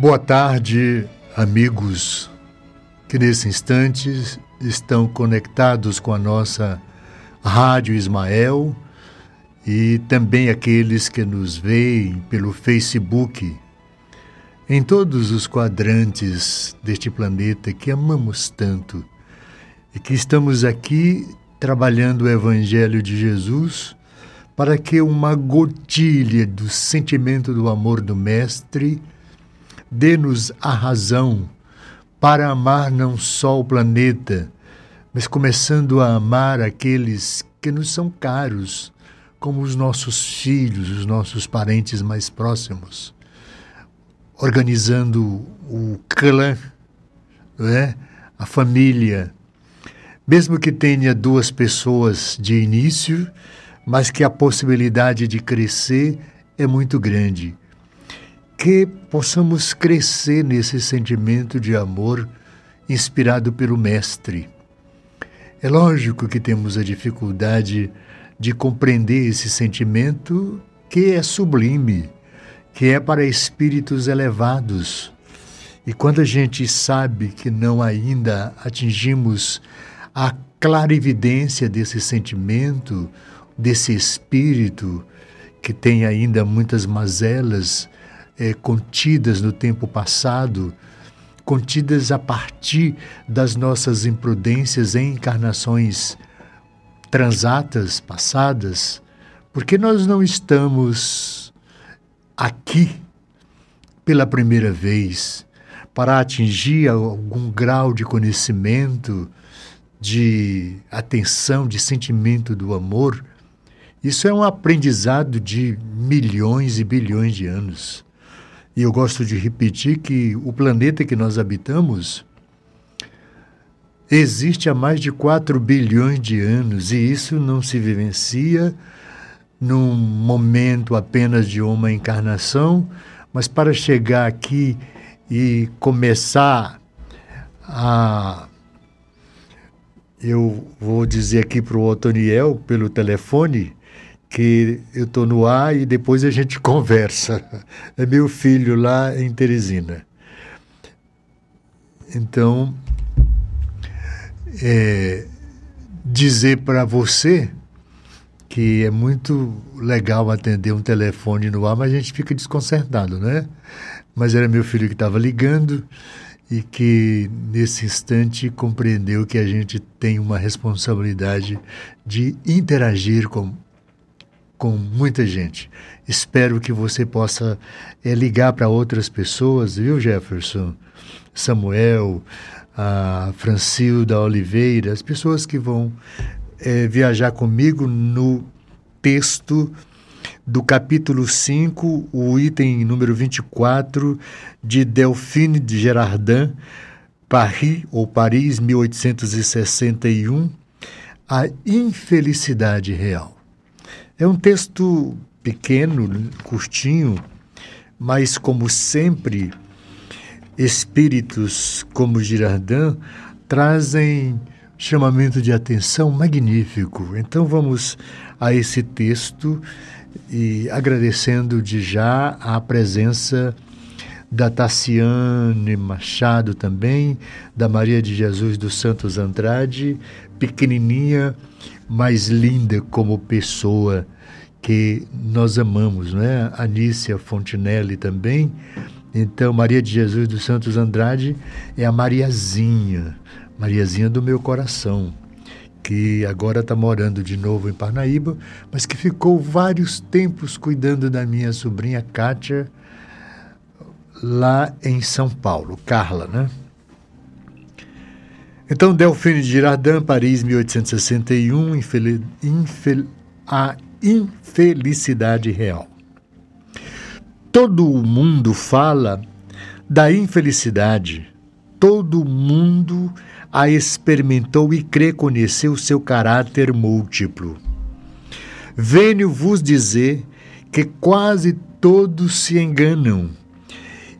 Boa tarde, amigos que nesse instante estão conectados com a nossa Rádio Ismael e também aqueles que nos veem pelo Facebook, em todos os quadrantes deste planeta que amamos tanto e que estamos aqui trabalhando o Evangelho de Jesus para que uma gotilha do sentimento do amor do Mestre dê-nos a razão para amar não só o planeta, mas começando a amar aqueles que nos são caros, como os nossos filhos, os nossos parentes mais próximos, organizando o clã, é? a família, mesmo que tenha duas pessoas de início, mas que a possibilidade de crescer é muito grande que possamos crescer nesse sentimento de amor inspirado pelo Mestre. É lógico que temos a dificuldade de compreender esse sentimento que é sublime, que é para espíritos elevados. E quando a gente sabe que não ainda atingimos a clarividência desse sentimento, desse espírito, que tem ainda muitas mazelas, é, contidas no tempo passado, contidas a partir das nossas imprudências em encarnações transatas, passadas, porque nós não estamos aqui pela primeira vez para atingir algum grau de conhecimento, de atenção, de sentimento do amor. Isso é um aprendizado de milhões e bilhões de anos. E eu gosto de repetir que o planeta que nós habitamos existe há mais de 4 bilhões de anos e isso não se vivencia num momento apenas de uma encarnação, mas para chegar aqui e começar a. Eu vou dizer aqui para o Otoniel, pelo telefone, que eu estou no ar e depois a gente conversa. É meu filho lá em Teresina. Então, é, dizer para você que é muito legal atender um telefone no ar, mas a gente fica desconcertado, né? Mas era meu filho que estava ligando e que nesse instante compreendeu que a gente tem uma responsabilidade de interagir com com muita gente. Espero que você possa é, ligar para outras pessoas, viu, Jefferson? Samuel, a Francilda Oliveira, as pessoas que vão é, viajar comigo no texto do capítulo 5, o item número 24, de Delphine de Gerardin, Paris, ou Paris, 1861, A Infelicidade Real. É um texto pequeno, curtinho, mas como sempre, espíritos como Girardin trazem chamamento de atenção magnífico. Então vamos a esse texto e agradecendo de já a presença da Tassiane Machado também, da Maria de Jesus dos Santos Andrade, pequenininha, mais linda como pessoa que nós amamos, não é? Anícia Fontinelli também. Então, Maria de Jesus dos Santos Andrade é a Mariazinha, Mariazinha do meu coração, que agora está morando de novo em Parnaíba, mas que ficou vários tempos cuidando da minha sobrinha Kátia lá em São Paulo, Carla, né? Então, Delfine de Girardin, Paris, 1861, infel... Infel... a infelicidade real. Todo mundo fala da infelicidade, todo mundo a experimentou e crê conhecer o seu caráter múltiplo. Venho vos dizer que quase todos se enganam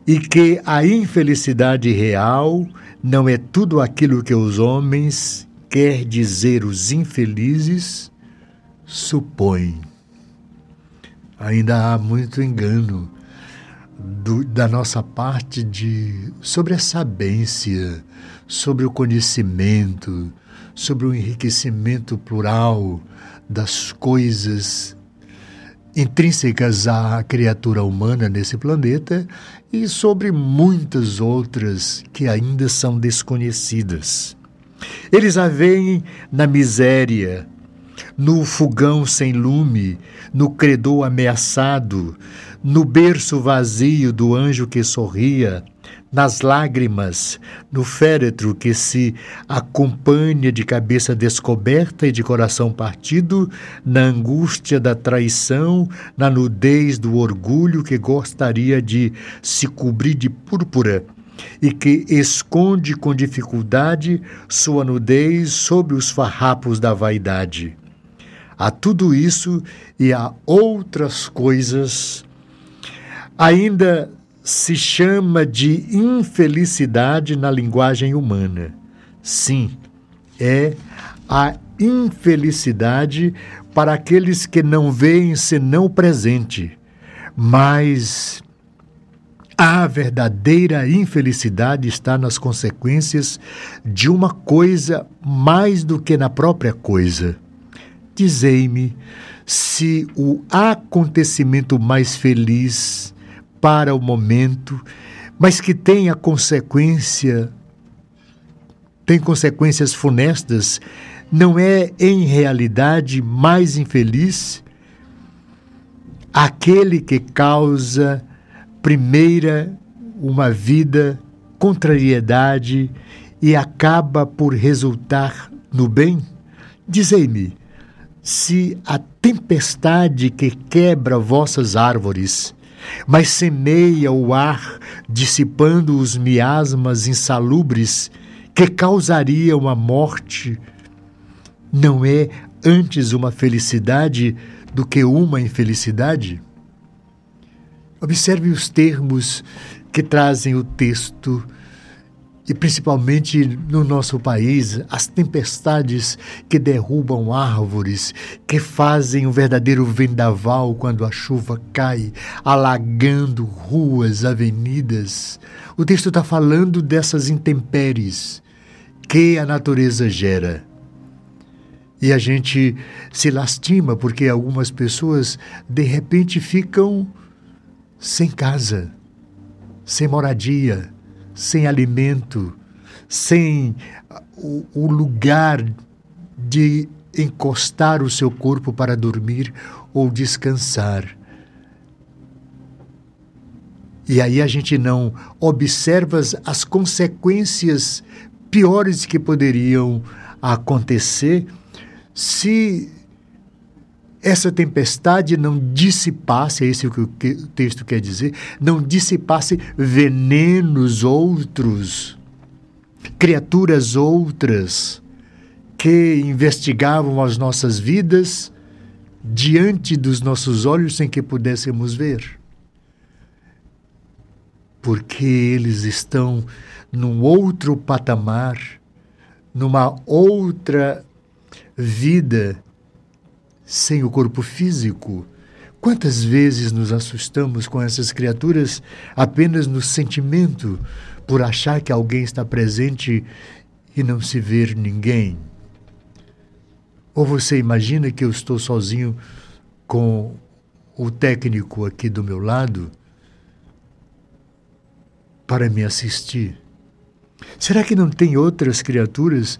e que a infelicidade real não é tudo aquilo que os homens, quer dizer os infelizes, supõem. Ainda há muito engano. do, da nossa parte de sobre a sabência, sobre o conhecimento, sobre o enriquecimento plural das coisas intrínsecas à criatura humana nesse planeta e sobre muitas outras que ainda são desconhecidas. Eles a veem na miséria, no fogão sem lume, no credor ameaçado, no berço vazio do anjo que sorria, nas lágrimas, no féretro que se acompanha de cabeça descoberta e de coração partido, na angústia da traição, na nudez do orgulho que gostaria de se cobrir de púrpura e que esconde com dificuldade sua nudez sob os farrapos da vaidade. A tudo isso e a outras coisas, ainda se chama de infelicidade na linguagem humana. Sim, é a infelicidade para aqueles que não veem senão o presente, mas a verdadeira infelicidade está nas consequências de uma coisa mais do que na própria coisa. Dizei-me se o acontecimento mais feliz para o momento, mas que tem a consequência, tem consequências funestas, não é em realidade mais infeliz aquele que causa primeira uma vida contrariedade e acaba por resultar no bem? Dizei-me, se a tempestade que quebra vossas árvores mas semeia o ar, dissipando os miasmas insalubres que causariam a morte. Não é antes uma felicidade do que uma infelicidade? Observe os termos que trazem o texto e principalmente no nosso país, as tempestades que derrubam árvores, que fazem um verdadeiro vendaval quando a chuva cai, alagando ruas, avenidas. O texto está falando dessas intempéries que a natureza gera. E a gente se lastima porque algumas pessoas de repente ficam sem casa, sem moradia sem alimento, sem o, o lugar de encostar o seu corpo para dormir ou descansar. E aí a gente não observa as consequências piores que poderiam acontecer se essa tempestade não dissipasse, é isso que o texto quer dizer, não dissipasse venenos outros, criaturas outras que investigavam as nossas vidas diante dos nossos olhos sem que pudéssemos ver. Porque eles estão num outro patamar, numa outra vida sem o corpo físico. Quantas vezes nos assustamos com essas criaturas apenas no sentimento, por achar que alguém está presente e não se ver ninguém? Ou você imagina que eu estou sozinho com o técnico aqui do meu lado para me assistir? Será que não tem outras criaturas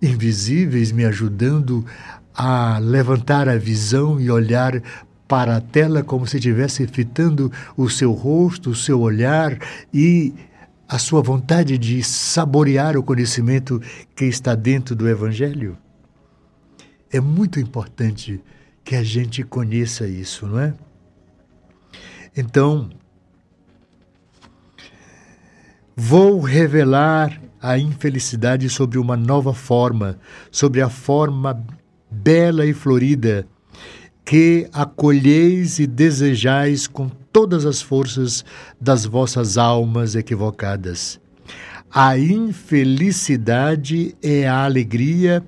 invisíveis me ajudando a levantar a visão e olhar para a tela como se estivesse fitando o seu rosto, o seu olhar e a sua vontade de saborear o conhecimento que está dentro do Evangelho? É muito importante que a gente conheça isso, não é? Então, vou revelar a infelicidade sobre uma nova forma, sobre a forma bela e florida, que acolheis e desejais com todas as forças das vossas almas equivocadas. A infelicidade é a alegria,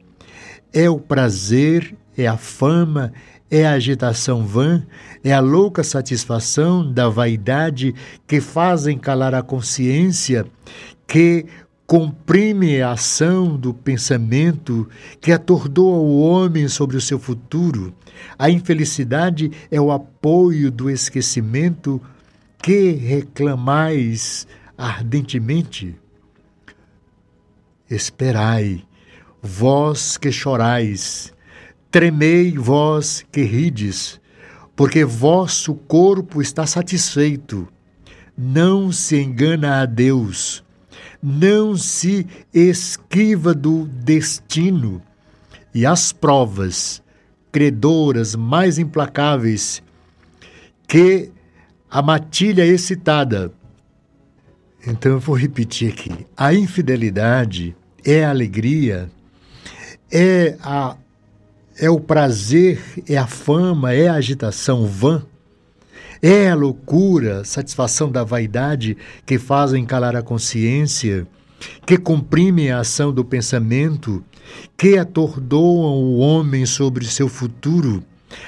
é o prazer, é a fama, é a agitação vã, é a louca satisfação da vaidade que fazem calar a consciência, que comprime a ação do pensamento, que atordoa o homem sobre o seu futuro. A infelicidade é o apoio do esquecimento que reclamais ardentemente. Esperai, vós que chorais, tremei, vós que rides, porque vosso corpo está satisfeito. Não se engana a Deus, não se esquiva do destino, e as provas credoras mais implacáveis que a matilha excitada. Então eu vou repetir aqui: a infidelidade é a alegria, é, a, é o prazer, é a fama, é a agitação vã, é a loucura, satisfação da vaidade que fazem calar a consciência, que comprimem a ação do pensamento, que atordoam o homem sobre seu futuro.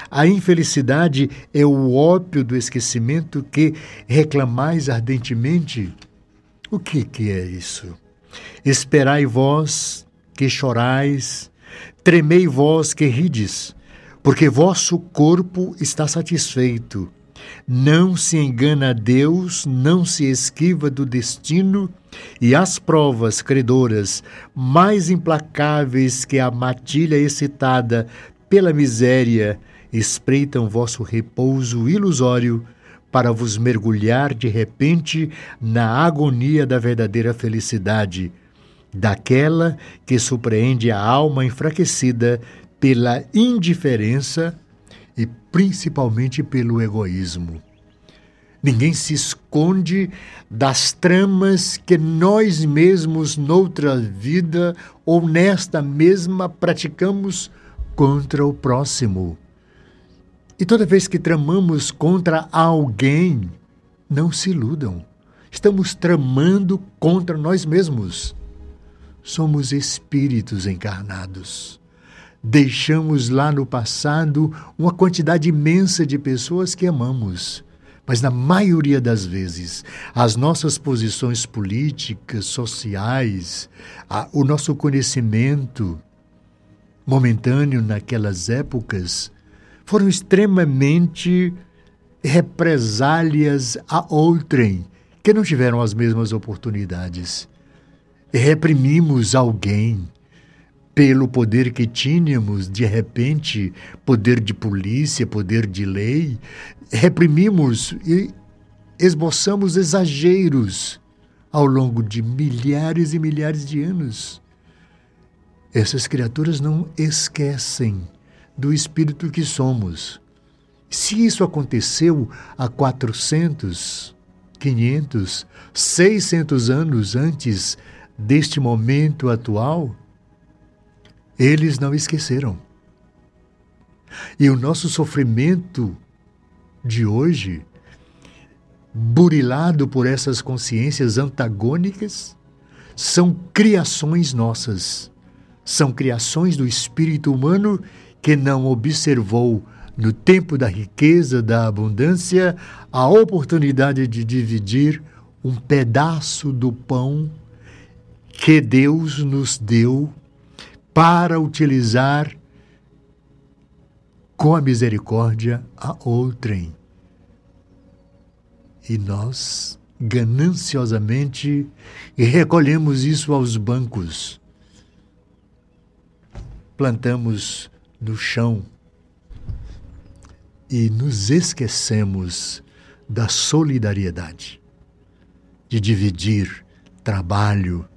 A infelicidade é o ópio do esquecimento que reclamais ardentemente. O que, que é isso? Esperai vós que chorais, tremei vós que rides, porque vosso corpo está satisfeito. Não se engana a Deus, não se esquiva do destino, e as provas credoras, mais implacáveis que a matilha excitada pela miséria, espreitam vosso repouso ilusório para vos mergulhar de repente na agonia da verdadeira felicidade, daquela que surpreende a alma enfraquecida pela indiferença principalmente pelo egoísmo. Ninguém se esconde das tramas que nós mesmos, noutra vida ou nesta mesma, praticamos contra o próximo. E toda vez que tramamos contra alguém, não se iludam. Estamos tramando contra nós mesmos. Somos espíritos encarnados. Deixamos lá no passado uma quantidade imensa de pessoas que amamos. Mas na maioria das vezes, as nossas posições políticas, sociais, a, o nosso conhecimento momentâneo naquelas épocas foram extremamente represálias a outrem que não tiveram as mesmas oportunidades. Reprimimos alguém pelo poder que tínhamos, de repente, poder de polícia, poder de lei, reprimimos e esboçamos exageros ao longo de milhares e milhares de anos. Essas criaturas não esquecem do espírito que somos. Se isso aconteceu há 400, 500, 600 anos antes deste momento atual, eles não esqueceram. E o nosso sofrimento de hoje, burilado por essas consciências antagônicas, são criações nossas, são criações do espírito humano que não observou no tempo da riqueza, da abundância, a oportunidade de dividir um pedaço do pão que Deus nos deu para utilizar com a misericórdia a outrem. E nós, gananciosamente, recolhemos isso aos bancos. Plantamos no chão e nos esquecemos da solidariedade, de dividir trabalho,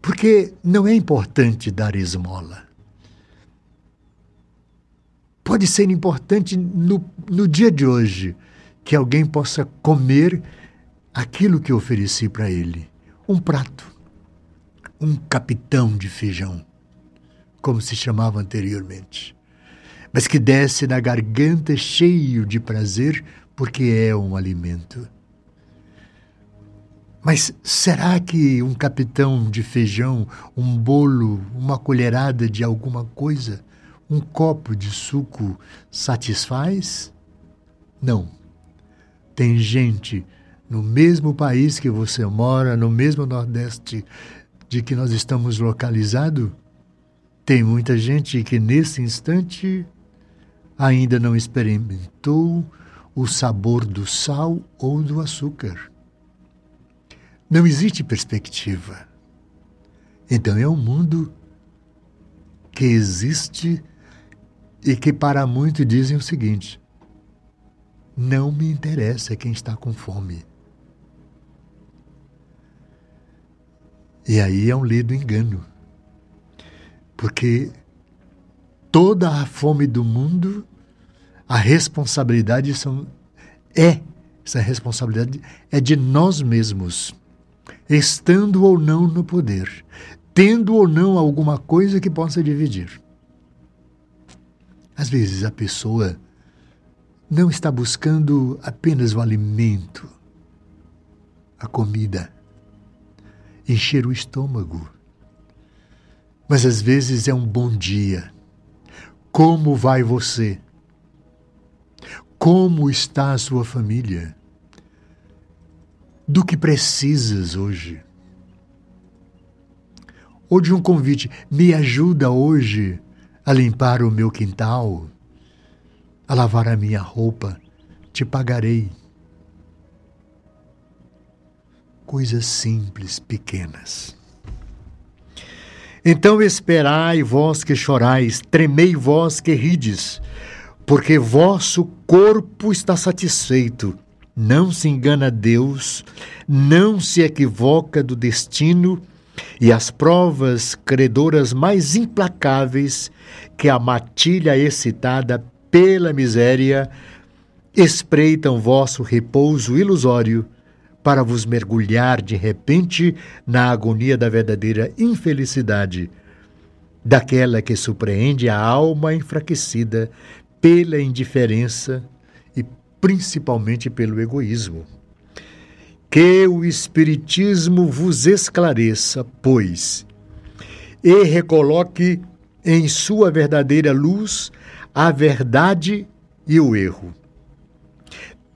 porque não é importante dar esmola. Pode ser importante no, no dia de hoje que alguém possa comer aquilo que ofereci para ele: um prato, um capitão de feijão como se chamava anteriormente, mas que desce na garganta cheio de prazer porque é um alimento. Mas será que um capitão de feijão, um bolo, uma colherada de alguma coisa, Um copo de suco satisfaz? Não. Tem gente no mesmo país que você mora, no mesmo Nordeste de que nós estamos localizados, tem muita gente que nesse instante ainda não experimentou o sabor do sal ou do açúcar. Não existe perspectiva. Então é um mundo que existe e que para muitos dizem o seguinte: não me interessa quem está com fome. E aí é um lido engano. Porque toda a fome do mundo, a responsabilidade são, é, essa responsabilidade é de nós mesmos, estando ou não no poder, tendo ou não alguma coisa que possa dividir. Às vezes a pessoa não está buscando apenas o alimento, a comida encher o estômago. Mas às vezes é um bom dia. Como vai você? Como está a sua família? Do que precisas hoje? Ou de um convite, me ajuda hoje a limpar o meu quintal, a lavar a minha roupa, te pagarei coisas simples, pequenas. Então esperai vós que chorais, tremei vós que rides, porque vosso corpo está satisfeito. Não se engana Deus, não se equivoca do destino, e as provas credoras mais implacáveis que a matilha excitada pela miséria espreitam vosso repouso ilusório para vos mergulhar de repente na agonia da verdadeira infelicidade, daquela que surpreende a alma enfraquecida pela indiferença principalmente pelo egoísmo. Que o Espiritismo vos esclareça, pois, e recoloque em sua verdadeira luz a verdade e o erro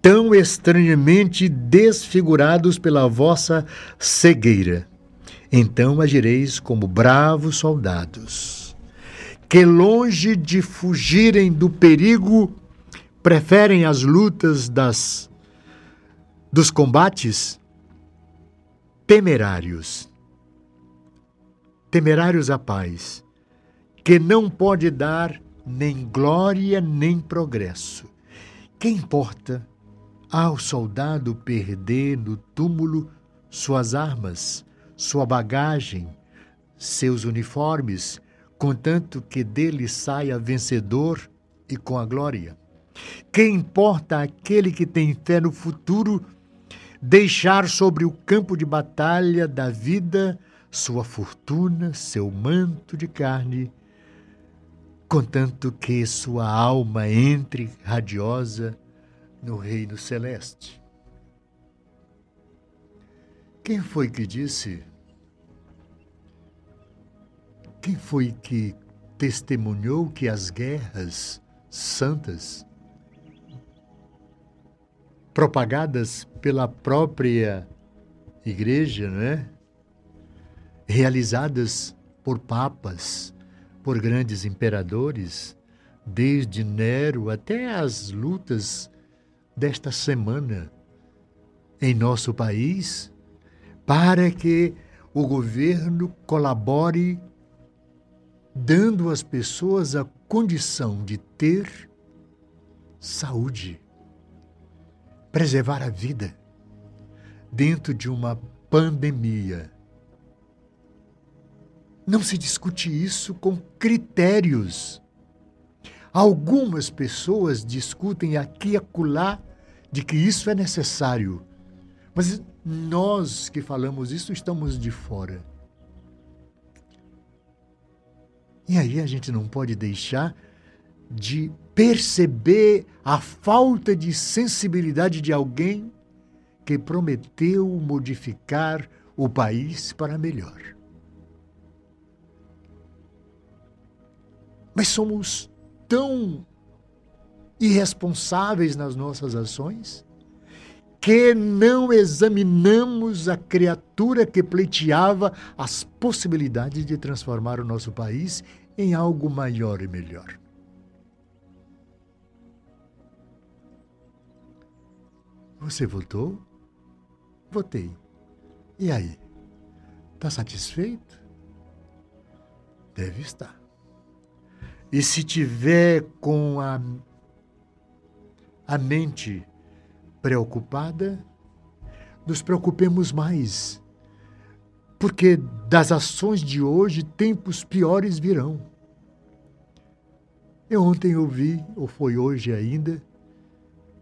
tão estranhamente desfigurados pela vossa cegueira. Então agireis como bravos soldados, que longe de fugirem do perigo, preferem as lutas das dos combates temerários. Temerários a paz, que não pode dar nem glória nem progresso. Que importa ao soldado perder no túmulo suas armas, sua bagagem, seus uniformes, contanto que dele saia vencedor e com a glória. Que importa aquele que tem fé no futuro deixar sobre o campo de batalha da vida sua fortuna, seu manto de carne, contanto que sua alma entre radiosa no reino celeste. Quem foi que disse? Quem foi que testemunhou que as guerras santas, propagadas pela própria igreja, não é? realizadas por papas, por grandes imperadores, desde Nero até as lutas desta semana em nosso país para que o governo colabore dando às pessoas a condição de ter saúde, preservar a vida dentro de uma pandemia. Não se discute isso com critérios Algumas pessoas discutem aqui e acolá de que isso é necessário. Mas nós que falamos isso estamos de fora. E aí a gente não pode deixar de perceber a falta de sensibilidade de alguém que prometeu modificar o país para melhor. Mas somos tão irresponsáveis nas nossas ações que não examinamos a criatura que pleiteava as possibilidades de transformar o nosso país em algo maior e melhor. Você votou? Votei. E aí? Está satisfeito? Deve estar. E se tiver com a, a mente preocupada, nos preocupemos mais, porque das ações de hoje tempos piores virão. Eu ontem ouvi, ou foi hoje ainda,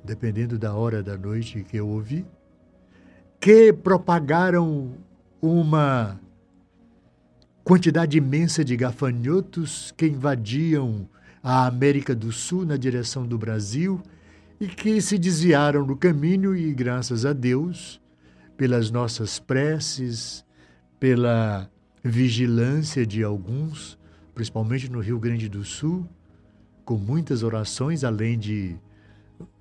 dependendo da hora da noite que eu ouvi, que propagaram uma quantidade imensa de gafanhotos que invadiam a América do Sul na direção do Brasil e que se desviaram do caminho e, graças a Deus, pelas nossas preces, pela vigilância de alguns, principalmente no Rio Grande do Sul, com muitas orações, além de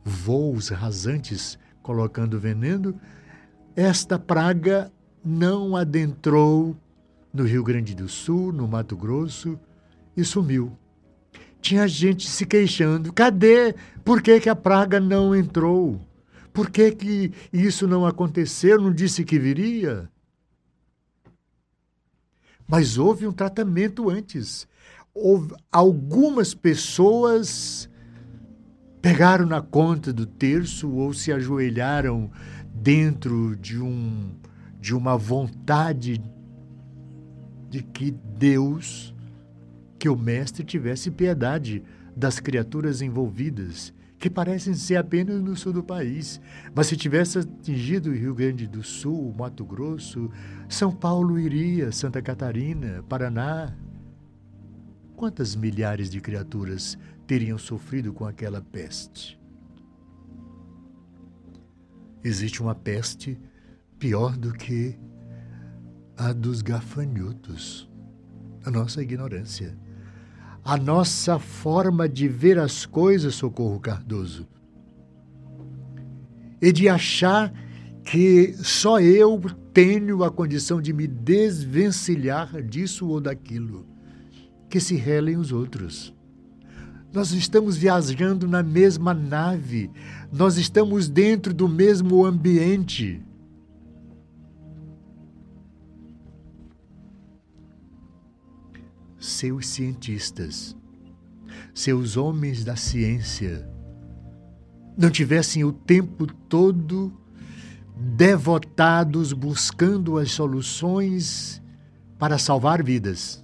voos rasantes colocando veneno, esta praga não adentrou no Rio Grande do Sul, no Mato Grosso e sumiu tinha gente se queixando. Cadê? Por que, que a praga não entrou? Por que, que isso não aconteceu? Não disse que viria? Mas houve um tratamento antes. Houve, algumas pessoas pegaram na conta do terço ou se ajoelharam dentro de, um, de uma vontade de que Deus que o mestre tivesse piedade das criaturas envolvidas, que parecem ser apenas no sul do país. Mas se tivesse atingido o Rio Grande do Sul, Mato Grosso, São Paulo iria, Santa Catarina, Paraná. Quantas milhares de criaturas teriam sofrido com aquela peste? Existe uma peste pior do que a dos gafanhotos, a nossa ignorância a nossa forma de ver as coisas, Socorro Cardoso. E de achar que só eu tenho a condição de me desvencilhar disso ou daquilo, que se relem os outros. Nós estamos viajando na mesma nave, nós estamos dentro do mesmo ambiente. seus cientistas, seus homens da ciência, não tivessem o tempo todo devotados buscando as soluções para salvar vidas.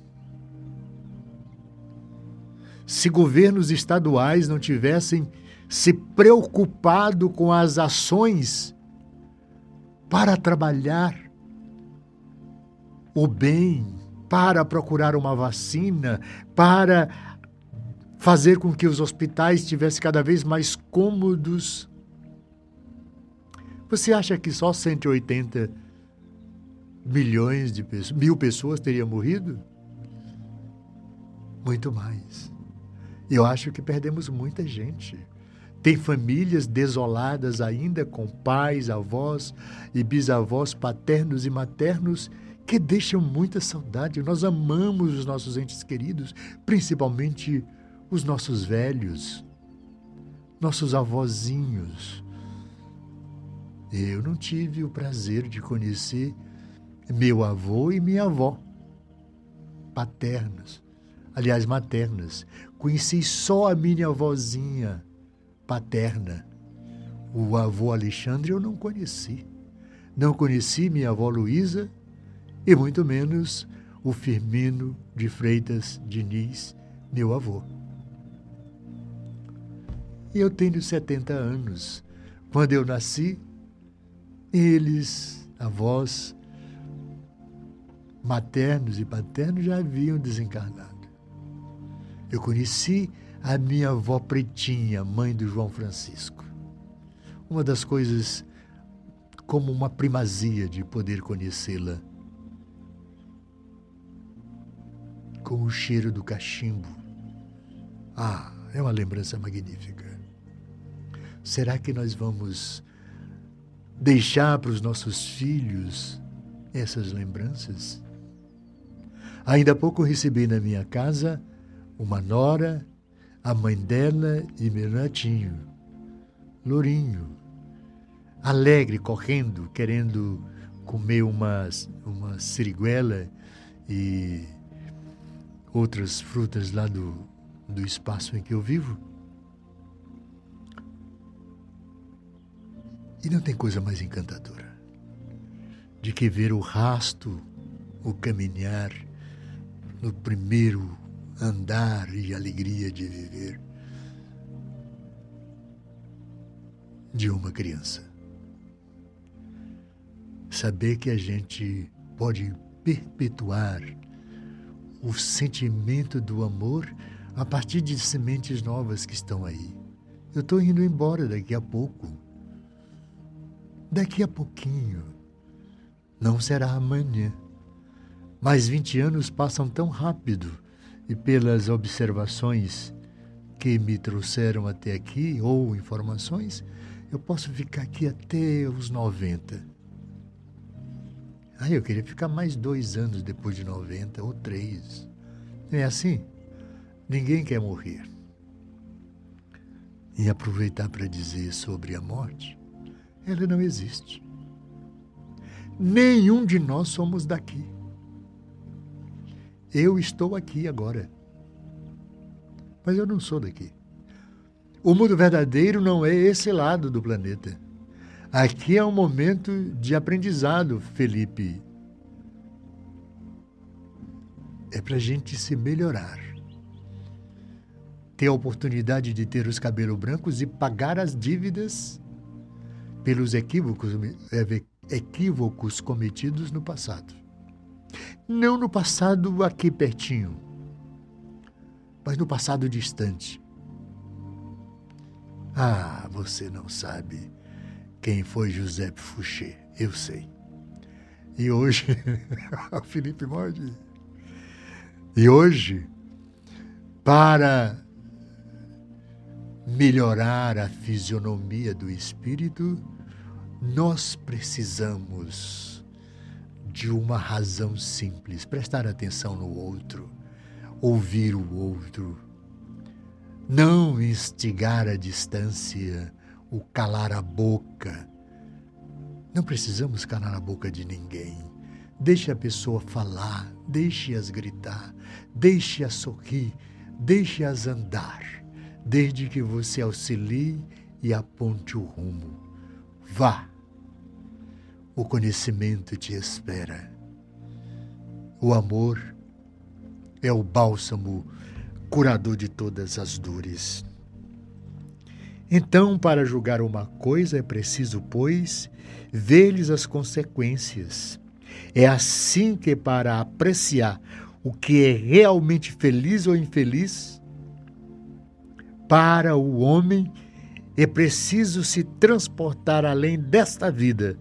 Se governos estaduais não tivessem se preocupado com as ações para trabalhar o bem para procurar uma vacina, para fazer com que os hospitais estivessem cada vez mais cômodos. Você acha que só 180 milhões de pessoas, mil pessoas teriam morrido? Muito mais. Eu acho que perdemos muita gente. Tem famílias desoladas ainda com pais, avós e bisavós paternos e maternos que deixam muita saudade. Nós amamos os nossos entes queridos, principalmente os nossos velhos, nossos avózinhos. Eu não tive o prazer de conhecer meu avô e minha avó, paternas, aliás, maternas. Conheci só a minha avózinha paterna. O avô Alexandre eu não conheci. Não conheci minha avó Luísa e muito menos o Firmino de Freitas Diniz, meu avô. Eu tenho 70 anos. Quando eu nasci, eles, avós, maternos e paternos, já haviam desencarnado. Eu conheci a minha avó Pretinha, mãe do João Francisco. Uma das coisas como uma primazia de poder conhecê-la com o cheiro do cachimbo, Ah, é uma lembrança magnífica. Será que nós vamos deixar para os nossos filhos essas lembranças? Ainda há pouco recebi na minha casa uma nora, a mãe dela e meu netinho, Lourinho, alegre, correndo, querendo comer uma, uma siriguela e outras frutas lá do, do espaço em que eu vivo. E não tem coisa mais encantadora de que ver o rasto, o caminhar no primeiro andar e alegria de viver de uma criança. Saber que a gente pode perpetuar o sentimento do amor a partir de sementes novas que estão aí. Eu estou indo embora daqui a pouco. Daqui a pouquinho. Não será amanhã. Mas 20 anos passam tão rápido e pelas observações que me trouxeram até aqui, ou informações, eu posso ficar aqui até os 90. Ah, eu queria ficar mais dois anos depois de 90, ou três. Não é assim? Ninguém quer morrer. E aproveitar para dizer sobre a morte, ela não existe. Nenhum de nós somos daqui. Eu estou aqui agora. Mas eu não sou daqui. O mundo verdadeiro não é esse lado do planeta. Aqui é um momento de aprendizado, Felipe. É para a gente se melhorar. Ter a oportunidade de ter os cabelos brancos e pagar as dívidas pelos equívocos, é, equívocos cometidos no passado. Não no passado aqui pertinho, mas no passado distante. Ah, você não sabe quem foi José Fouché. Eu sei. E hoje, Felipe Morde. E hoje, para melhorar a fisionomia do espírito, nós precisamos de uma razão simples: prestar atenção no outro, ouvir o outro, não instigar a distância, o calar a boca. Não precisamos calar a boca de ninguém. Deixe a pessoa falar, deixe-as gritar, deixe-as sorrir, deixe-as andar, desde que você auxilie e aponte o rumo. Vá o conhecimento te espera. O amor é o bálsamo curador de todas as dores. Então, para julgar uma coisa é preciso, pois, ver-lhes as consequências. É assim que, para apreciar o que é realmente feliz ou infeliz, para o homem é preciso se transportar além desta vida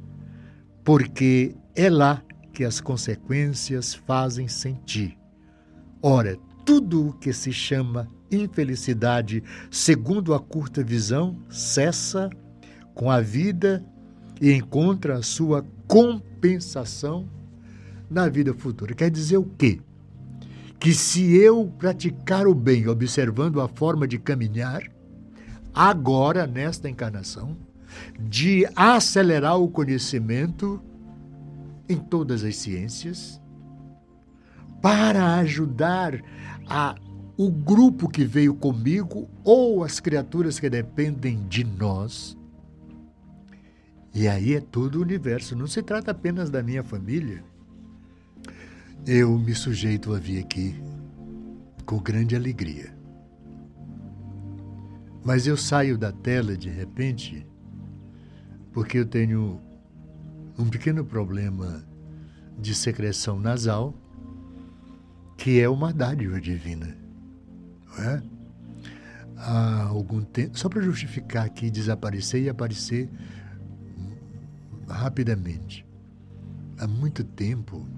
porque é lá que as consequências fazem sentir. Ora, tudo o que se chama infelicidade, segundo a curta visão, cessa com a vida e encontra a sua compensação na vida futura. Quer dizer o quê? Que se eu praticar o bem observando a forma de caminhar, agora, nesta encarnação, de acelerar o conhecimento em todas as ciências, para ajudar a, o grupo que veio comigo ou as criaturas que dependem de nós. E aí é todo o universo, não se trata apenas da minha família. Eu me sujeito a vir aqui com grande alegria. Mas eu saio da tela de repente porque eu tenho um pequeno problema de secreção nasal, que é uma dádiva divina. Não é? Há algum tempo, só para justificar aqui desaparecer e aparecer rapidamente. Há muito tempo,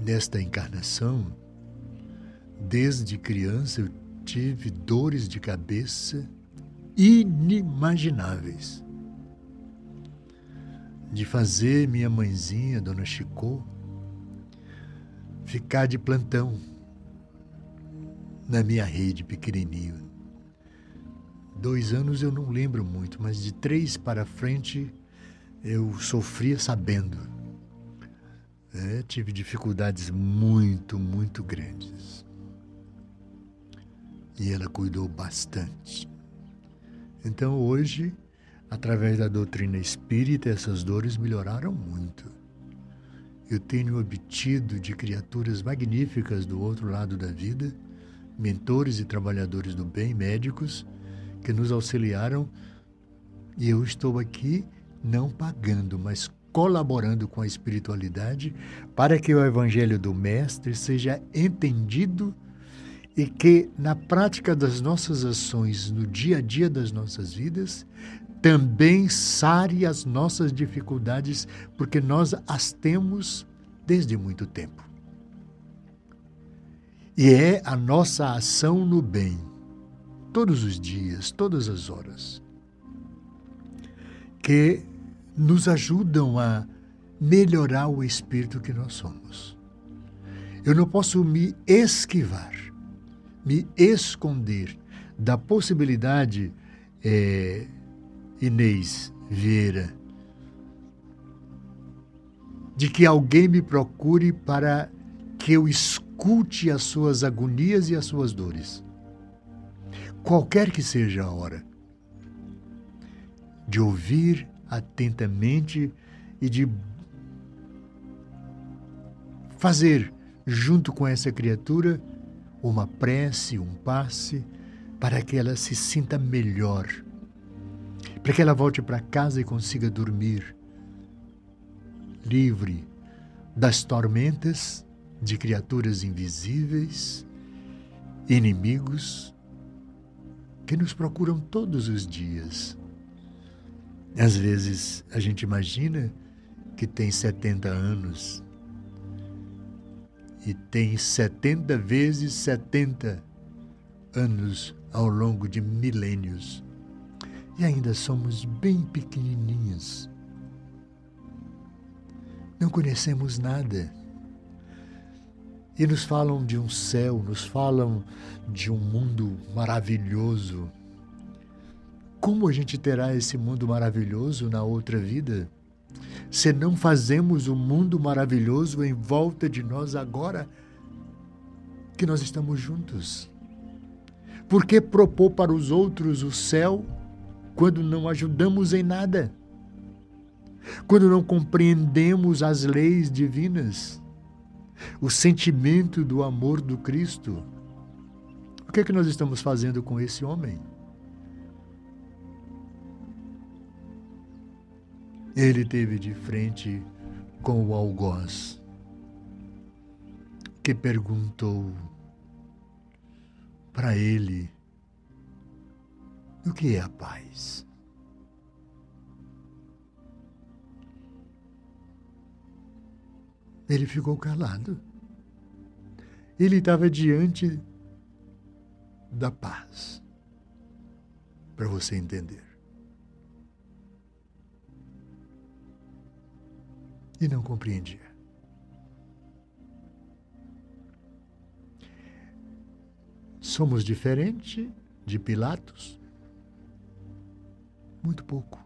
nesta encarnação, Desde criança eu tive dores de cabeça inimagináveis. De fazer minha mãezinha, Dona Chicô, ficar de plantão na minha rede pequenininho. Dois anos eu não lembro muito, mas de três para frente eu sofria sabendo. É, tive dificuldades muito, muito grandes. E ela cuidou bastante. Então hoje, através da doutrina espírita, essas dores melhoraram muito. Eu tenho obtido de criaturas magníficas do outro lado da vida, mentores e trabalhadores do bem, médicos, que nos auxiliaram, e eu estou aqui não pagando, mas colaborando com a espiritualidade para que o Evangelho do Mestre seja entendido e que, na prática das nossas ações, no dia a dia das nossas vidas, também sare as nossas dificuldades, porque nós as temos desde muito tempo. E é a nossa ação no bem, todos os dias, todas as horas, que nos ajudam a melhorar o espírito que nós somos. Eu não posso me esquivar, me esconder da possibilidade, é, Inês Vieira, de que alguém me procure para que eu escute as suas agonias e as suas dores. Qualquer que seja a hora, de ouvir atentamente e de fazer, junto com essa criatura, uma prece, um passe, para que ela se sinta melhor, para que ela volte para casa e consiga dormir livre das tormentas de criaturas invisíveis, inimigos que nos procuram todos os dias. Às vezes a gente imagina que tem 70 anos e tem 70 vezes 70 anos ao longo de milênios. E ainda somos bem pequenininhos. Não conhecemos nada. E nos falam de um céu, nos falam de um mundo maravilhoso como a gente terá esse mundo maravilhoso na outra vida? Se não fazemos o um mundo maravilhoso em volta de nós agora que nós estamos juntos? Por que propor para os outros o céu quando não ajudamos em nada? Quando não compreendemos as leis divinas? O sentimento do amor do Cristo? O que é que nós estamos fazendo com esse homem? Ele teve de frente com o algoz, que perguntou para ele o que é a paz. Ele ficou calado. Ele estava diante da paz, para você entender. E não compreendia. Somos diferentes de Pilatos? Muito pouco.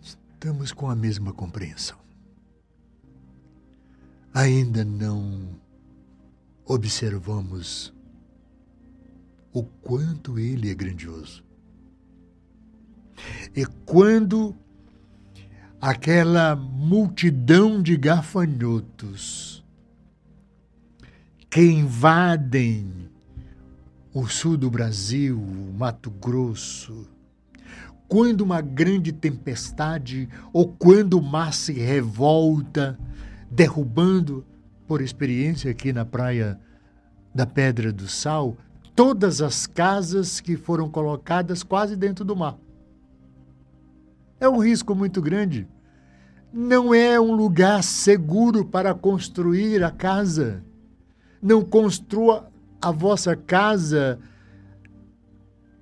Estamos com a mesma compreensão. Ainda não observamos o quanto ele é grandioso. E quando aquela multidão de gafanhotos que invadem o sul do Brasil, o Mato Grosso, quando uma grande tempestade ou quando o mar se revolta, derrubando, por experiência aqui na praia da Pedra do Sal, todas as casas que foram colocadas quase dentro do mar. É um risco muito grande. Não é um lugar seguro para construir a casa. Não construa a vossa casa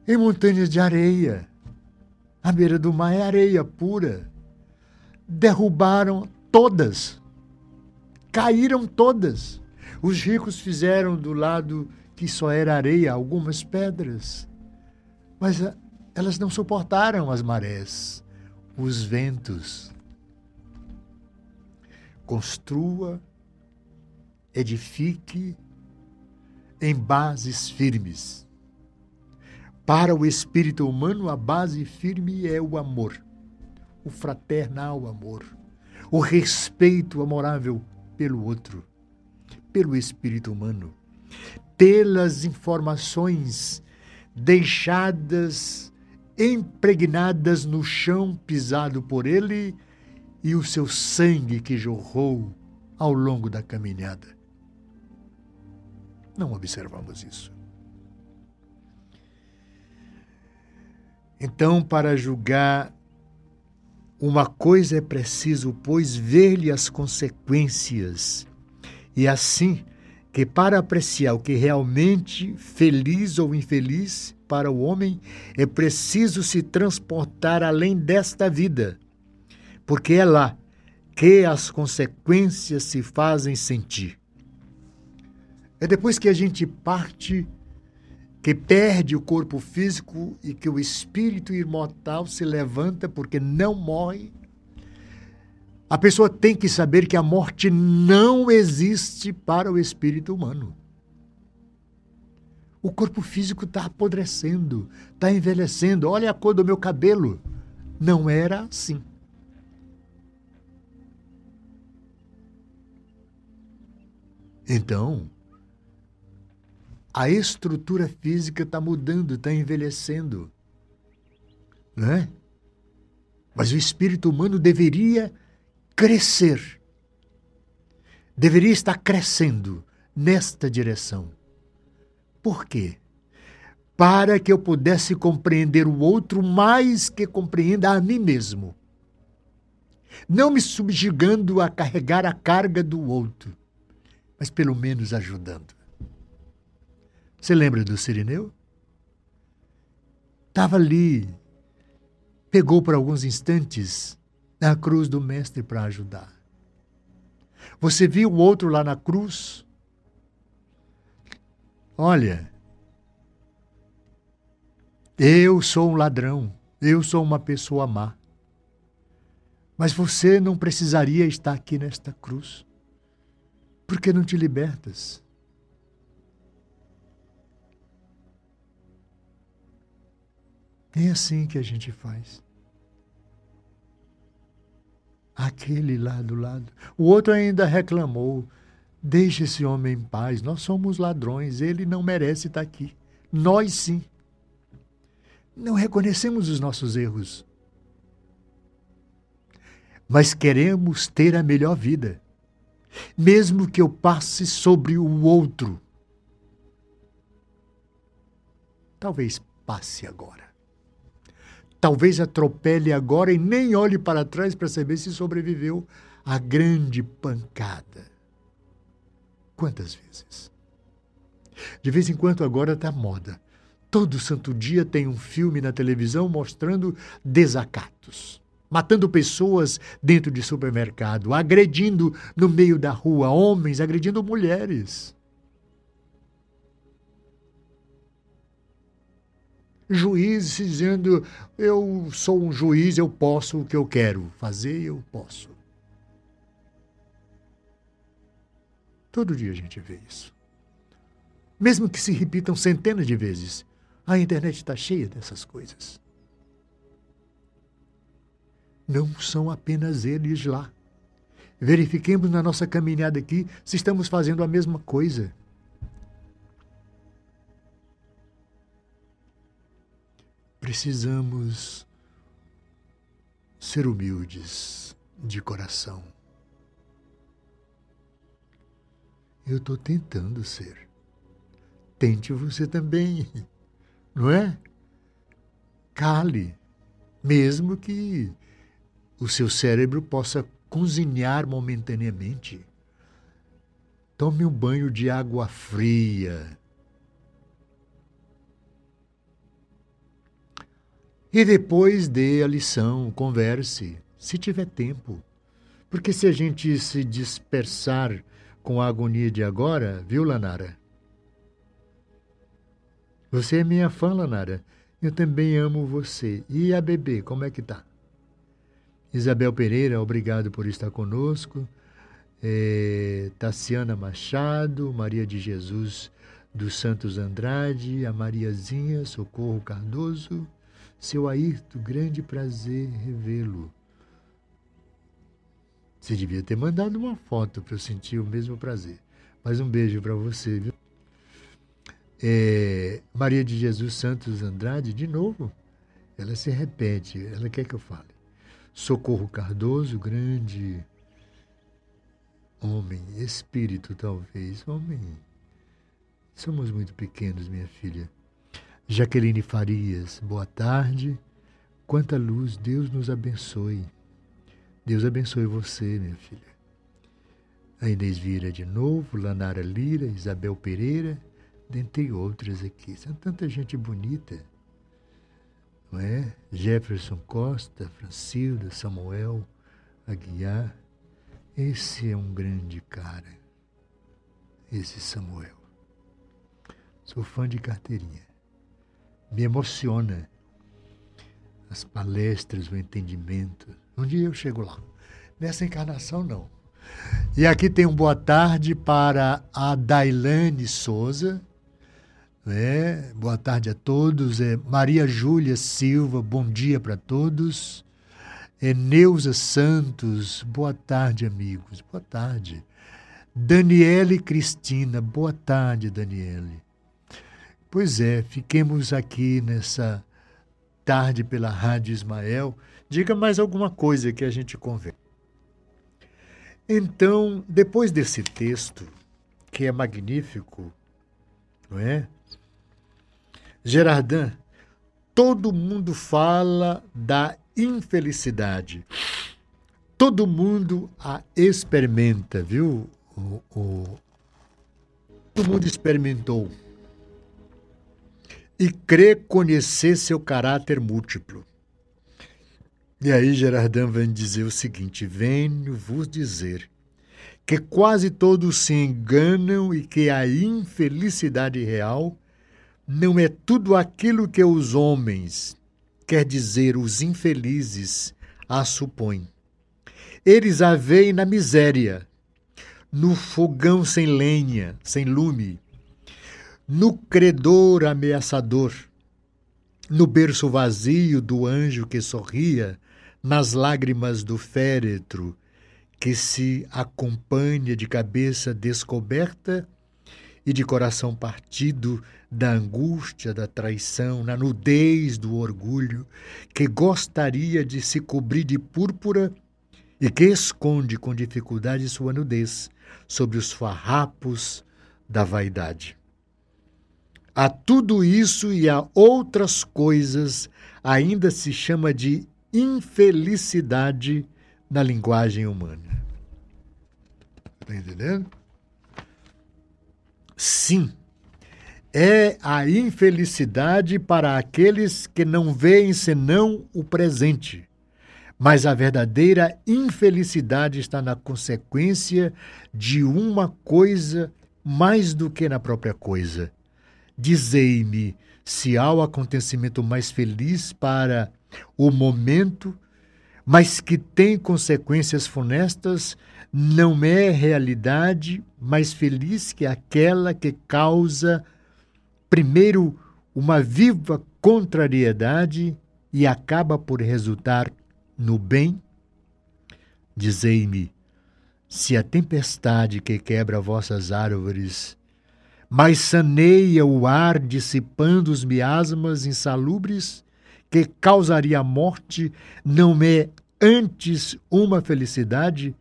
em montanhas de areia. À beira do mar é areia pura. Derrubaram todas. Caíram todas. Os ricos fizeram do lado que só era areia algumas pedras. Mas ah, elas não suportaram as marés, os ventos. Construa, edifique em bases firmes. Para o espírito humano, a base firme é o amor, o fraternal amor, o respeito amorável pelo outro, pelo espírito humano, pelas informações deixadas impregnadas no chão pisado por ele e o seu sangue que jorrou ao longo da caminhada. Não observamos isso. Então, para julgar uma coisa é preciso, pois, ver-lhe as consequências, e assim que para apreciar o que realmente feliz ou infeliz para o homem, é preciso se transportar além desta vida, porque é lá que as consequências se fazem sentir. É depois que a gente parte que perde o corpo físico e que o espírito imortal se levanta porque não morre. A pessoa tem que saber que a morte não existe para o espírito humano. O corpo físico está apodrecendo, está envelhecendo. Olha a cor do meu cabelo. Não era assim. Então, a estrutura física está mudando, está envelhecendo. Né? Mas o espírito humano deveria crescer. Deveria estar crescendo nesta direção. Por quê? Para que eu pudesse compreender o outro mais que compreenda a mim mesmo. Não me subjugando a carregar a carga do outro, mas pelo menos ajudando. Você lembra do Sirineu? Estava ali, pegou por alguns instantes a cruz do Mestre para ajudar. Você viu o outro lá na cruz? Olha, eu sou um ladrão, eu sou uma pessoa má. Mas você não precisaria estar aqui nesta cruz. Por que não te libertas? É assim que a gente faz. Aquele lá do lado. O outro ainda reclamou. Deixe esse homem em paz. Nós somos ladrões. Ele não merece estar aqui. Nós sim. Não reconhecemos os nossos erros. Mas queremos ter a melhor vida. Mesmo que eu passe sobre o outro. Talvez passe agora. Talvez atropele agora e nem olhe para trás para saber se sobreviveu à grande pancada. Quantas vezes? De vez em quando agora está moda. Todo santo dia tem um filme na televisão mostrando desacatos, matando pessoas dentro de supermercado, agredindo no meio da rua homens, agredindo mulheres. juízes dizendo: eu sou um juiz, eu posso o que eu quero fazer, eu posso. Todo dia a gente vê isso. Mesmo que se repitam centenas de vezes, a internet está cheia dessas coisas. Não são apenas eles lá. Verifiquemos na nossa caminhada aqui se estamos fazendo a mesma coisa. precisamos ser humildes de coração. Eu estou tentando ser. Tente você também, não é? Cale, mesmo que o seu cérebro possa cozinhar momentaneamente. Tome um banho de água fria. E depois dê a lição, converse, se tiver tempo. Porque se a gente se dispersar com a agonia de agora, viu, Lanara? Você é minha fã, Lanara. Eu também amo você. E a bebê, como é que tá? Isabel Pereira, obrigado por estar conosco. É, Tassiana Machado, Maria de Jesus dos Santos Andrade, a Mariazinha, Socorro Cardoso, seu Ayrton, grande prazer revê-lo. Você devia ter mandado uma foto para eu sentir o mesmo prazer. Mas um beijo para você, viu? É, Maria de Jesus Santos Andrade, de novo, ela se repete, ela quer que eu fale. Socorro Cardoso, grande homem, espírito talvez, homem. Somos muito pequenos, minha filha. Jaqueline Farias, boa tarde. Quanta luz, Deus nos abençoe. Deus abençoe você, minha filha. A Inês Vira de novo, Lanara Lira, Isabel Pereira, dentre outras aqui. São tanta gente bonita. Não é? Jefferson Costa, Francilda, Samuel, Aguiar. Esse é um grande cara. Esse Samuel. Sou fã de carteirinha. Me emociona as palestras, o entendimento. Um dia eu chego lá. Nessa encarnação, não. E aqui tem um boa tarde para a Dailane Souza, é, boa tarde a todos. É, Maria Júlia Silva, bom dia para todos. É, Neuza Santos, boa tarde, amigos. Boa tarde. Daniele Cristina, boa tarde, Daniele. Pois é, fiquemos aqui nessa tarde pela Rádio Ismael. Diga mais alguma coisa que a gente conversa. Então, depois desse texto, que é magnífico, não é? Gerardin, todo mundo fala da infelicidade. Todo mundo a experimenta, viu? O, o, todo mundo experimentou. E crê conhecer seu caráter múltiplo. E aí Gerardin vem dizer o seguinte: venho vos dizer que quase todos se enganam e que a infelicidade real não é tudo aquilo que os homens, quer dizer, os infelizes, a supõem. Eles a veem na miséria, no fogão sem lenha, sem lume, no credor ameaçador, no berço vazio do anjo que sorria, nas lágrimas do féretro que se acompanha de cabeça descoberta e de coração partido da angústia, da traição, na nudez do orgulho, que gostaria de se cobrir de púrpura e que esconde com dificuldade sua nudez sobre os farrapos da vaidade. A tudo isso e a outras coisas ainda se chama de infelicidade na linguagem humana. Está entendendo? Sim, é a infelicidade para aqueles que não veem senão o presente. Mas a verdadeira infelicidade está na consequência de uma coisa mais do que na própria coisa. Dizei-me se há o acontecimento mais feliz para o momento, mas que tem consequências funestas não é realidade mais feliz que aquela que causa, primeiro, uma viva contrariedade e acaba por resultar no bem? Dizei-me, se a tempestade que quebra vossas árvores, mas saneia o ar dissipando os miasmas insalubres, que causaria a morte, não é antes uma felicidade?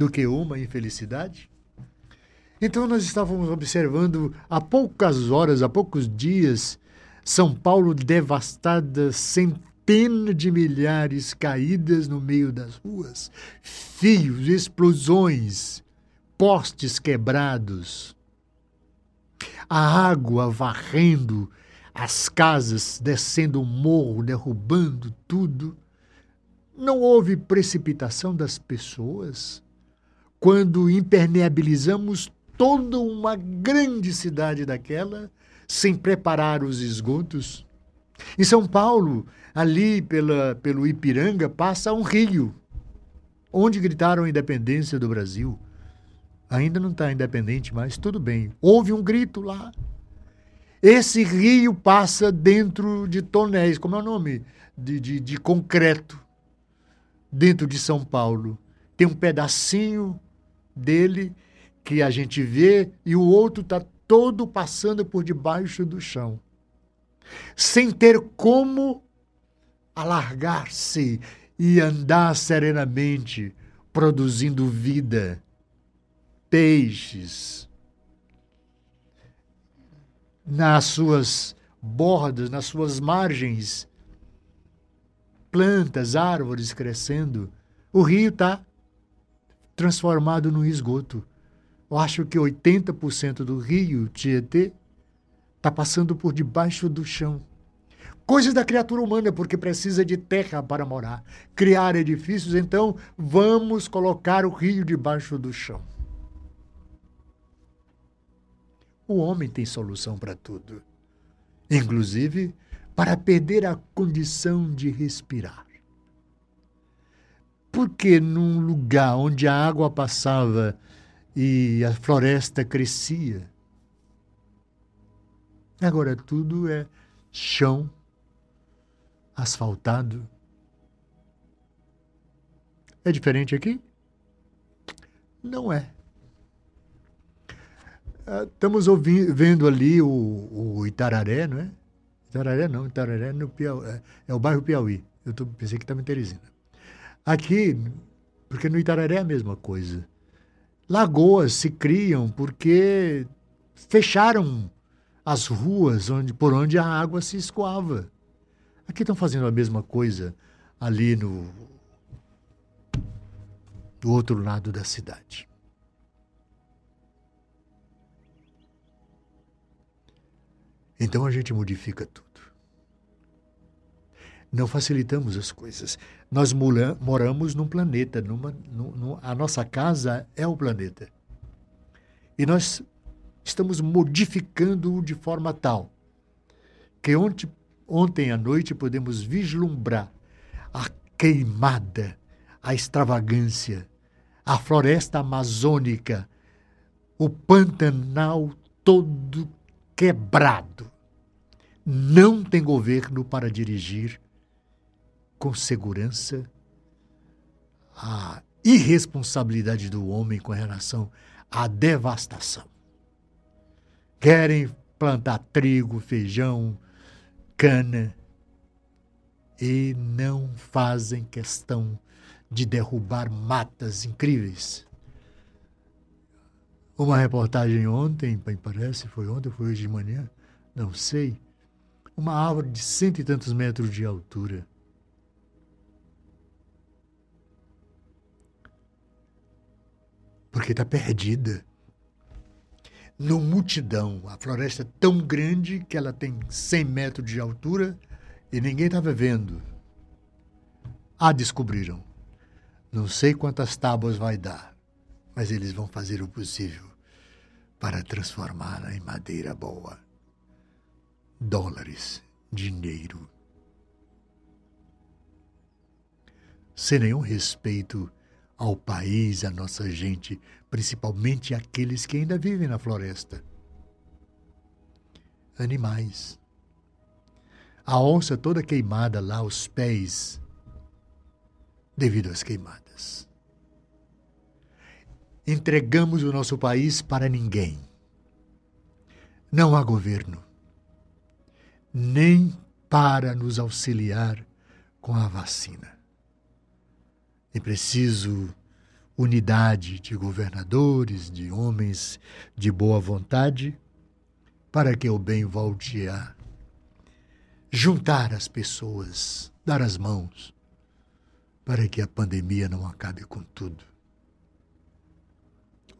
do que uma infelicidade? Então, nós estávamos observando há poucas horas, há poucos dias, São Paulo devastada, centenas de milhares caídas no meio das ruas, fios, explosões, postes quebrados, a água varrendo as casas, descendo o morro, derrubando tudo. Não houve precipitação das pessoas quando impermeabilizamos toda uma grande cidade daquela sem preparar os esgotos. Em São Paulo, ali pela, pelo Ipiranga, passa um rio, onde gritaram a independência do Brasil. Ainda não está independente, mas tudo bem. Houve um grito lá. Esse rio passa dentro de tonéis, como é o nome? De, de, de concreto, dentro de São Paulo. Tem um pedacinho dele que a gente vê e o outro está todo passando por debaixo do chão, sem ter como alargar-se e andar serenamente, produzindo vida, peixes, nas suas bordas, nas suas margens, plantas, árvores crescendo. O rio está transformado num esgoto. Eu acho que 80% do rio Tietê está passando por debaixo do chão. Coisas da criatura humana, porque precisa de terra para morar. Criar edifícios, então vamos colocar o rio debaixo do chão. O homem tem solução para tudo, inclusive para perder a condição de respirar. Porque num lugar onde a água passava e a floresta crescia. Agora tudo é chão asfaltado. É diferente aqui? Não é. Ah, estamos ouvindo, vendo ali o, o Itararé, não é? Itararé não, Itararé no Piauí, é, é o bairro Piauí. Eu tô, pensei que estava em Teresina. Aqui, porque no Itararé é a mesma coisa. Lagoas se criam porque fecharam as ruas onde, por onde a água se escoava. Aqui estão fazendo a mesma coisa ali no do outro lado da cidade. Então a gente modifica tudo. Não facilitamos as coisas. Nós moramos num planeta, numa, num, a nossa casa é o planeta. E nós estamos modificando-o de forma tal que ontem, ontem à noite podemos vislumbrar a queimada, a extravagância, a floresta amazônica, o Pantanal todo quebrado. Não tem governo para dirigir com segurança a irresponsabilidade do homem com relação à devastação. Querem plantar trigo, feijão, cana e não fazem questão de derrubar matas incríveis. Uma reportagem ontem, parece, foi ontem, foi hoje de manhã, não sei. Uma árvore de cento e tantos metros de altura porque está perdida. No multidão, a floresta é tão grande que ela tem 100 metros de altura e ninguém estava vendo. Ah, descobriram. Não sei quantas tábuas vai dar, mas eles vão fazer o possível para transformá-la em madeira boa. Dólares, dinheiro. Sem nenhum respeito ao país, à nossa gente, principalmente aqueles que ainda vivem na floresta. Animais. A onça toda queimada lá aos pés, devido às queimadas. Entregamos o nosso país para ninguém. Não há governo, nem para nos auxiliar com a vacina. É preciso unidade de governadores, de homens de boa vontade, para que o bem volte a juntar as pessoas, dar as mãos, para que a pandemia não acabe com tudo.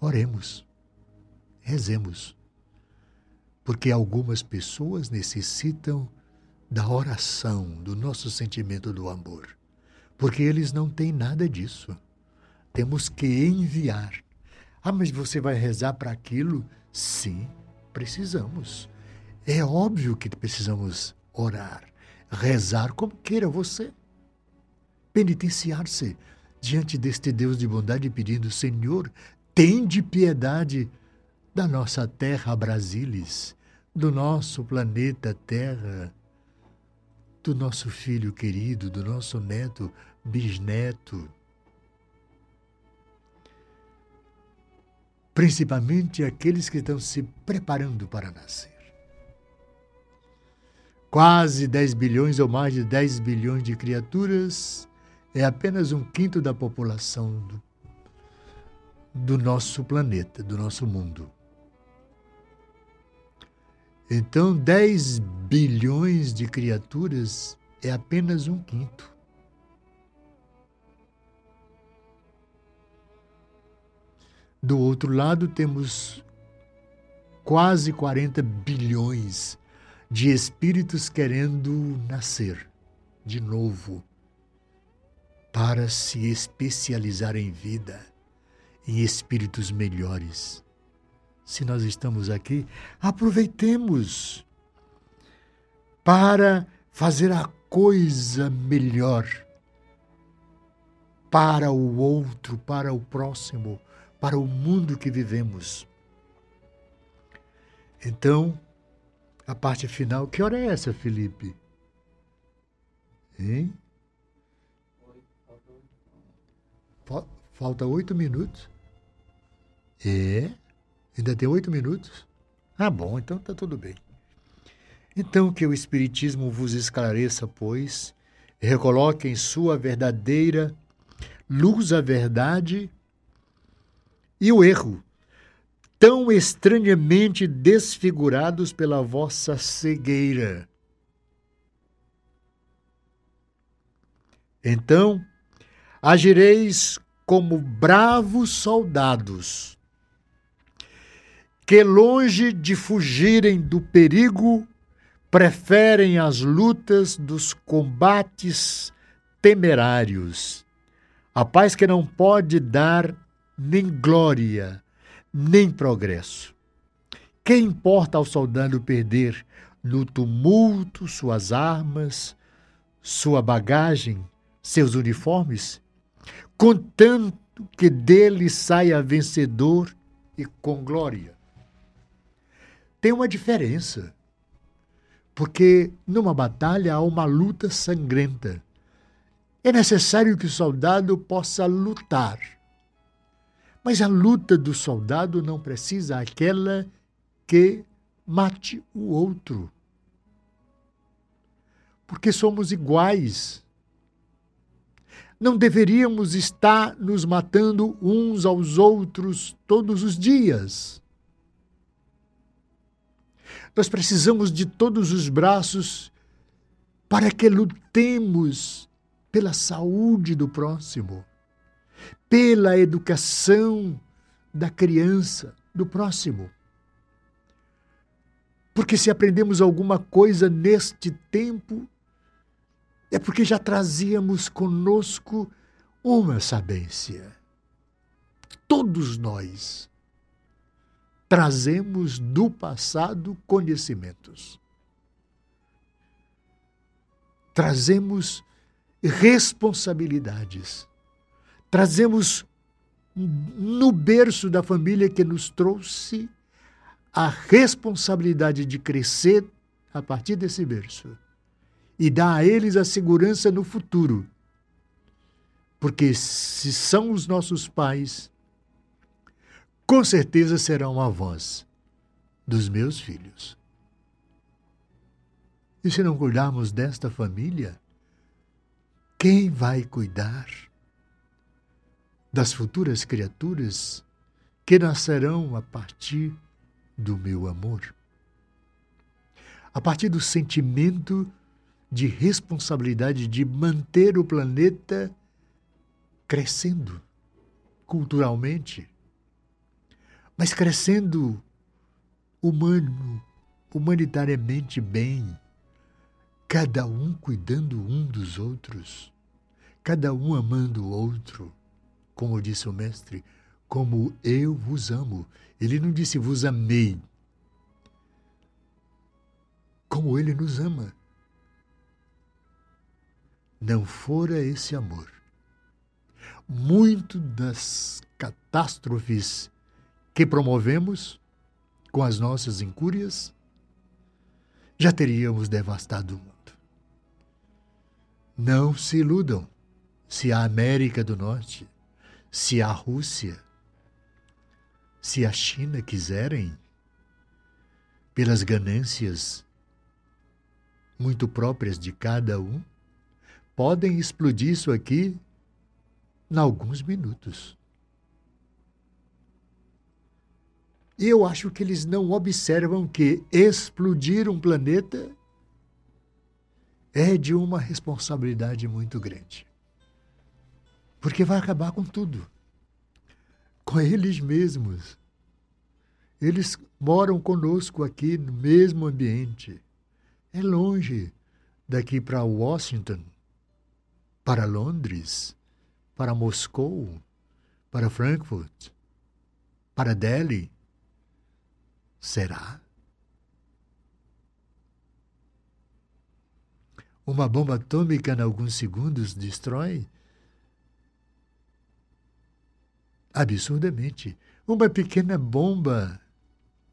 Oremos, rezemos, porque algumas pessoas necessitam da oração, do nosso sentimento do amor, porque eles não têm nada disso. Temos que enviar. Ah, mas você vai rezar para aquilo? Sim, precisamos. É óbvio que precisamos orar, rezar como queira você. Penitenciar-se diante deste Deus de bondade, pedindo: Senhor, tende piedade da nossa terra Brasilis, do nosso planeta Terra, do nosso filho querido, do nosso neto, bisneto. Principalmente aqueles que estão se preparando para nascer. Quase 10 bilhões ou mais de 10 bilhões de criaturas é apenas um quinto da população do, do nosso planeta, do nosso mundo. Então, 10 bilhões de criaturas é apenas um quinto. Do outro lado, temos quase 40 bilhões de espíritos querendo nascer de novo para se especializar em vida, em espíritos melhores. Se nós estamos aqui, aproveitemos para fazer a coisa melhor para o outro, para o próximo, para o mundo que vivemos. Então, a parte final, que hora é essa, Felipe? Hein? Falta oito minutos. É? Ainda tem oito minutos? Ah, bom, então está tudo bem. Então que o Espiritismo vos esclareça, pois, e recoloque em sua verdadeira luz a verdade e o erro, tão estranhamente desfigurados pela vossa cegueira. Então, agireis como bravos soldados, que longe de fugirem do perigo, preferem as lutas dos combates temerários. A paz que não pode dar nem glória, nem progresso. Que importa ao soldado perder no tumulto suas armas, sua bagagem, seus uniformes, contanto que dele saia vencedor e com glória. Tem uma diferença, porque numa batalha há uma luta sangrenta. É necessário que o soldado possa lutar. Mas a luta do soldado não precisa aquela que mate o outro. Porque somos iguais não deveríamos estar nos matando uns aos outros todos os dias. Nós precisamos de todos os braços para que lutemos pela saúde do próximo, pela educação da criança, do próximo. Porque se aprendemos alguma coisa neste tempo, é porque já trazíamos conosco uma sabência. Todos nós trazemos do passado conhecimentos. Trazemos responsabilidades. Trazemos no berço da família que nos trouxe a responsabilidade de crescer a partir desse berço e dá a eles a segurança no futuro. Porque se são os nossos pais, com certeza serão avós dos meus filhos. E se não cuidarmos desta família, quem vai cuidar das futuras criaturas que nascerão a partir do meu amor? A partir do sentimento de responsabilidade de manter o planeta crescendo culturalmente, mas crescendo humano, humanitariamente bem, cada um cuidando um dos outros, cada um amando o outro, como disse o Mestre, como eu vos amo. Ele não disse vos amei, como ele nos ama. Não fora esse amor, muito das catástrofes que promovemos com as nossas incúrias, já teríamos devastado o mundo. Não se iludam. Se a América do Norte, se a Rússia, se a China quiserem, pelas ganâncias muito próprias de cada um, podem explodir isso aqui em alguns minutos. E eu acho que eles não observam que explodir um planeta é de uma responsabilidade muito grande. Porque vai acabar com tudo. Com eles mesmos. Eles moram conosco aqui no mesmo ambiente. É longe daqui para Washington, para Londres, para Moscou, para Frankfurt, para Delhi Será? Uma bomba atômica em alguns segundos destrói? Absurdamente. Uma pequena bomba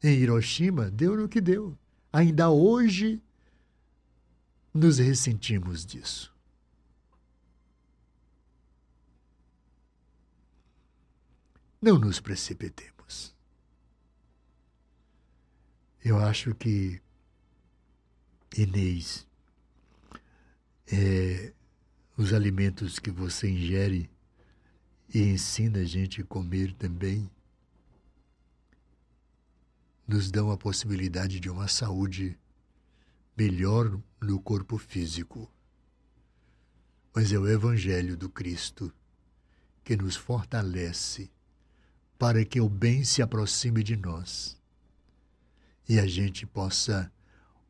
em Hiroshima deu no que deu. Ainda hoje nos ressentimos disso. Não nos precipitemos. Eu acho que Inês, é, os alimentos que você ingere e ensina a gente a comer também nos dão a possibilidade de uma saúde melhor no corpo físico. Mas é o Evangelho do Cristo que nos fortalece para que o bem se aproxime de nós e a gente possa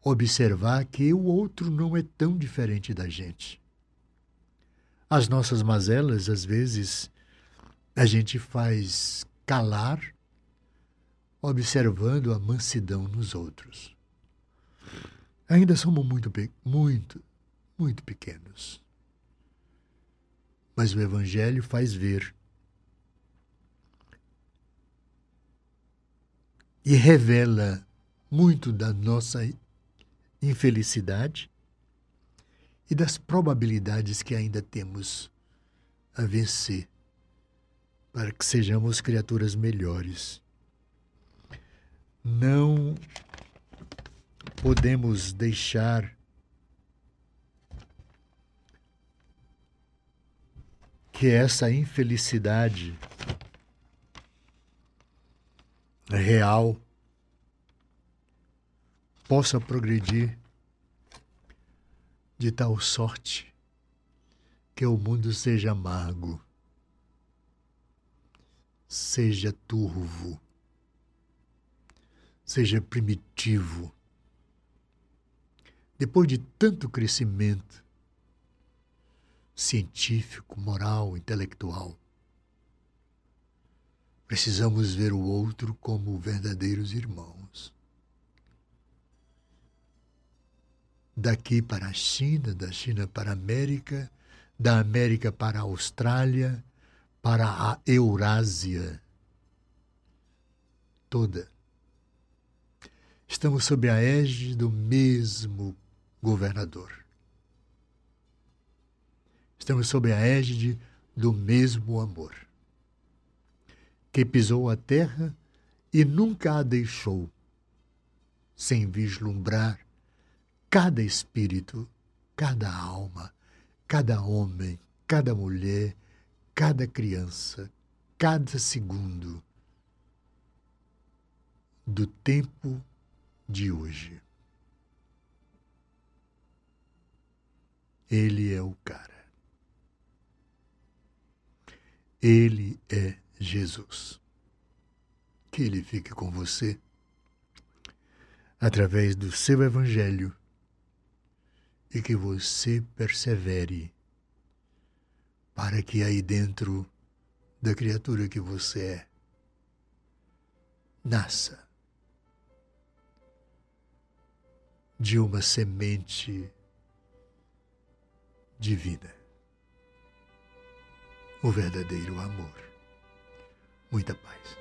observar que o outro não é tão diferente da gente. As nossas mazelas, às vezes, a gente faz calar, observando a mansidão nos outros. Ainda somos muito, muito, muito pequenos. Mas o Evangelho faz ver e revela muito da nossa infelicidade e das probabilidades que ainda temos a vencer para que sejamos criaturas melhores. Não podemos deixar que essa infelicidade real possa progredir de tal sorte que o mundo seja amargo, seja turvo, seja primitivo. Depois de tanto crescimento científico, moral, intelectual, precisamos ver o outro como verdadeiros irmãos. Daqui para a China, da China para a América, da América para a Austrália, para a Eurásia toda. Estamos sob a égide do mesmo governador. Estamos sob a égide do mesmo amor, que pisou a terra e nunca a deixou sem vislumbrar cada espírito, cada alma, cada homem, cada mulher, cada criança, cada segundo do tempo de hoje. Ele é o cara. Ele é Jesus, que Ele fique com você através do seu Evangelho e que você persevere para que aí dentro da criatura que você é nasça de uma semente divina. O verdadeiro amor. Muita paz.